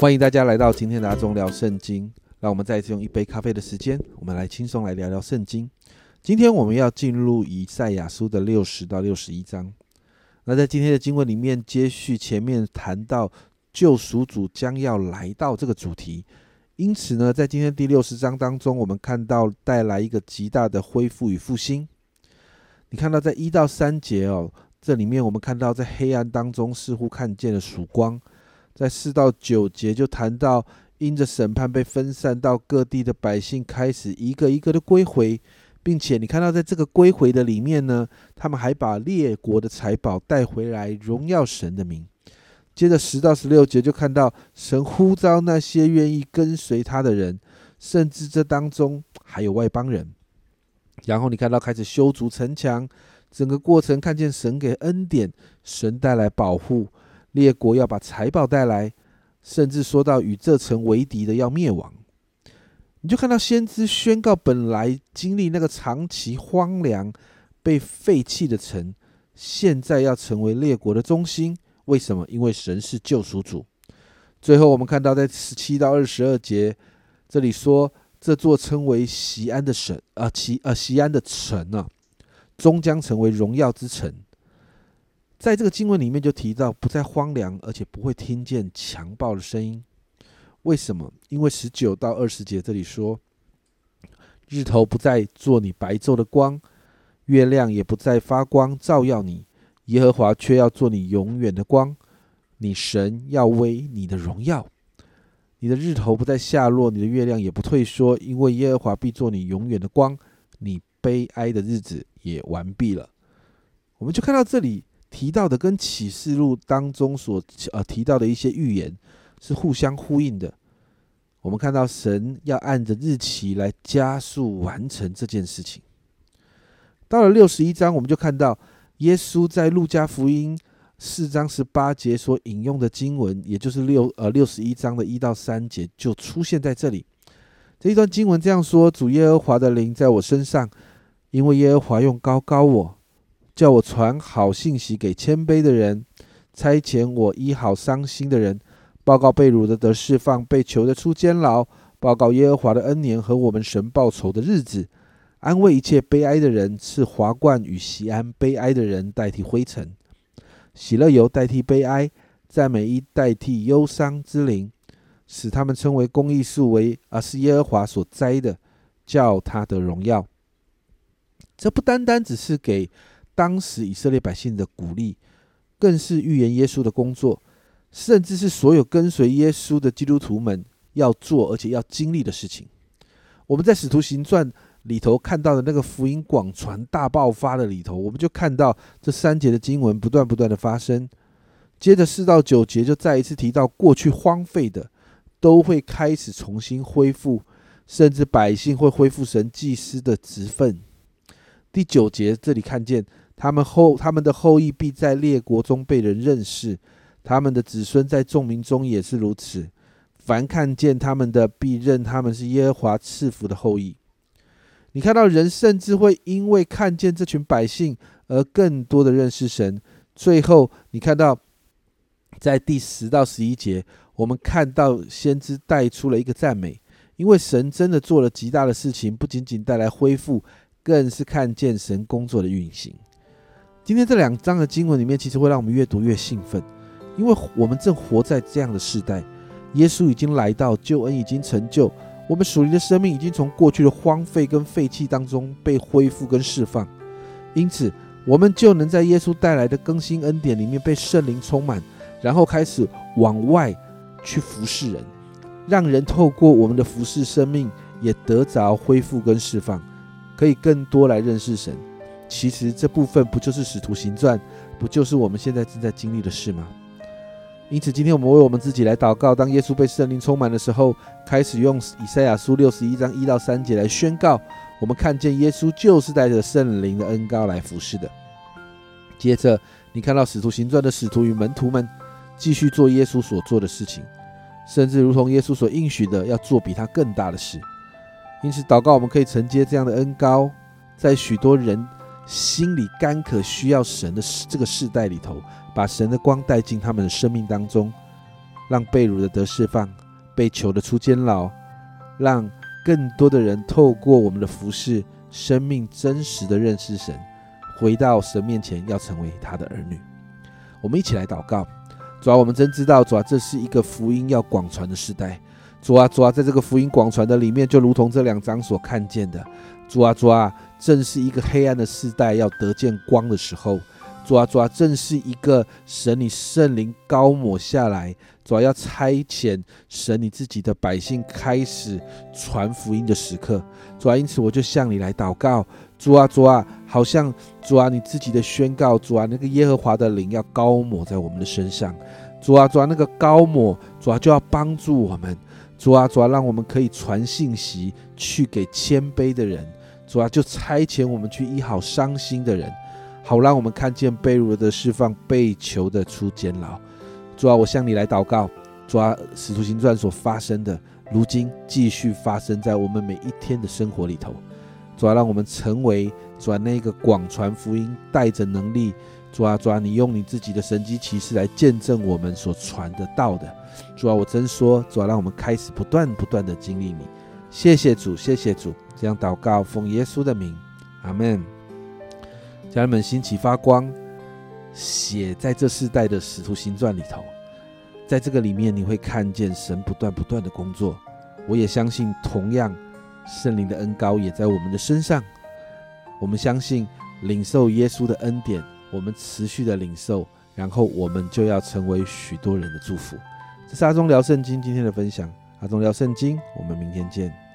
欢迎大家来到今天的阿忠聊圣经。让我们再一次用一杯咖啡的时间，我们来轻松来聊聊圣经。今天我们要进入以赛亚书的六十到六十一章。那在今天的经文里面，接续前面谈到救赎主将要来到这个主题。因此呢，在今天第六十章当中，我们看到带来一个极大的恢复与复兴。你看到在一到三节哦，这里面我们看到在黑暗当中似乎看见了曙光。在四到九节就谈到，因着审判被分散到各地的百姓开始一个一个的归回，并且你看到在这个归回的里面呢，他们还把列国的财宝带回来，荣耀神的名。接着十到十六节就看到神呼召那些愿意跟随他的人，甚至这当中还有外邦人。然后你看到开始修筑城墙，整个过程看见神给恩典，神带来保护。列国要把财宝带来，甚至说到与这城为敌的要灭亡，你就看到先知宣告，本来经历那个长期荒凉、被废弃的城，现在要成为列国的中心。为什么？因为神是救赎主。最后我们看到，在十七到二十二节，这里说这座称为西安的省啊，其啊西安的城啊，终将成为荣耀之城。在这个经文里面就提到，不再荒凉，而且不会听见强暴的声音。为什么？因为十九到二十节这里说，日头不再做你白昼的光，月亮也不再发光照耀你，耶和华却要做你永远的光，你神要为你的荣耀。你的日头不再下落，你的月亮也不退缩，因为耶和华必做你永远的光，你悲哀的日子也完毕了。我们就看到这里。提到的跟启示录当中所呃提到的一些预言是互相呼应的。我们看到神要按着日期来加速完成这件事情。到了六十一章，我们就看到耶稣在路加福音四章十八节所引用的经文，也就是六呃六十一章的一到三节，就出现在这里。这一段经文这样说：主耶和华的灵在我身上，因为耶和华用高高我。叫我传好信息给谦卑的人，差遣我医好伤心的人，报告被掳的得释放，被囚的出监牢，报告耶和华的恩年和我们神报仇的日子，安慰一切悲哀的人，赐华冠与喜安悲哀的人代替灰尘，喜乐油代替悲哀，赞美一代替忧伤之灵，使他们称为公义树为，而是耶和华所栽的，叫他的荣耀。这不单单只是给。当时以色列百姓的鼓励，更是预言耶稣的工作，甚至是所有跟随耶稣的基督徒们要做而且要经历的事情。我们在使徒行传里头看到的那个福音广传大爆发的里头，我们就看到这三节的经文不断不断的发生。接着四到九节就再一次提到过去荒废的都会开始重新恢复，甚至百姓会恢复神祭司的职分。第九节这里看见。他们后他们的后裔必在列国中被人认识，他们的子孙在众民中也是如此。凡看见他们的，必认他们是耶和华赐福的后裔。你看到人甚至会因为看见这群百姓而更多的认识神。最后，你看到在第十到十一节，我们看到先知带出了一个赞美，因为神真的做了极大的事情，不仅仅带来恢复，更是看见神工作的运行。今天这两章的经文里面，其实会让我们越读越兴奋，因为我们正活在这样的时代，耶稣已经来到，救恩已经成就，我们属灵的生命已经从过去的荒废跟废弃当中被恢复跟释放，因此我们就能在耶稣带来的更新恩典里面被圣灵充满，然后开始往外去服侍人，让人透过我们的服侍生命也得着恢复跟释放，可以更多来认识神。其实这部分不就是使徒行传，不就是我们现在正在经历的事吗？因此，今天我们为我们自己来祷告。当耶稣被圣灵充满的时候，开始用以赛亚书六十一章一到三节来宣告：我们看见耶稣就是带着圣灵的恩膏来服侍的。接着，你看到使徒行传的使徒与门徒们继续做耶稣所做的事情，甚至如同耶稣所应许的，要做比他更大的事。因此，祷告我们可以承接这样的恩膏，在许多人。心里干渴需要神的这个世代里头，把神的光带进他们的生命当中，让被掳的得释放，被囚的出监牢，让更多的人透过我们的服饰，生命真实的认识神，回到神面前，要成为他的儿女。我们一起来祷告，主啊，我们真知道，主啊，这是一个福音要广传的时代。主啊，主啊，在这个福音广传的里面，就如同这两章所看见的，主啊，主啊，正是一个黑暗的时代要得见光的时候。主啊，主啊，正是一个神你圣灵高抹下来，主啊，要差遣神你自己的百姓开始传福音的时刻。主啊，因此我就向你来祷告。主啊，主啊，好像主啊，你自己的宣告，主啊，那个耶和华的灵要高抹在我们的身上。主啊，主啊，那个高抹，主啊，就要帮助我们。主啊，主啊，让我们可以传信息去给谦卑的人。主啊，就差遣我们去医好伤心的人，好让我们看见被掳的释放，被囚的出监牢。主啊，我向你来祷告。主啊，使徒行传所发生的，如今继续发生在我们每一天的生活里头。主啊，让我们成为主啊那个广传福音、带着能力。主啊，主啊，你用你自己的神机骑士来见证我们所传的道的。主啊，我真说，主啊，让我们开始不断不断的经历你。谢谢主，谢谢主。这样祷告，奉耶稣的名，阿门。家人们，兴起发光，写在这世代的使徒行传里头，在这个里面，你会看见神不断不断的工作。我也相信，同样圣灵的恩高也在我们的身上。我们相信领受耶稣的恩典，我们持续的领受，然后我们就要成为许多人的祝福。这是阿忠聊圣经今天的分享，阿忠聊圣经，我们明天见。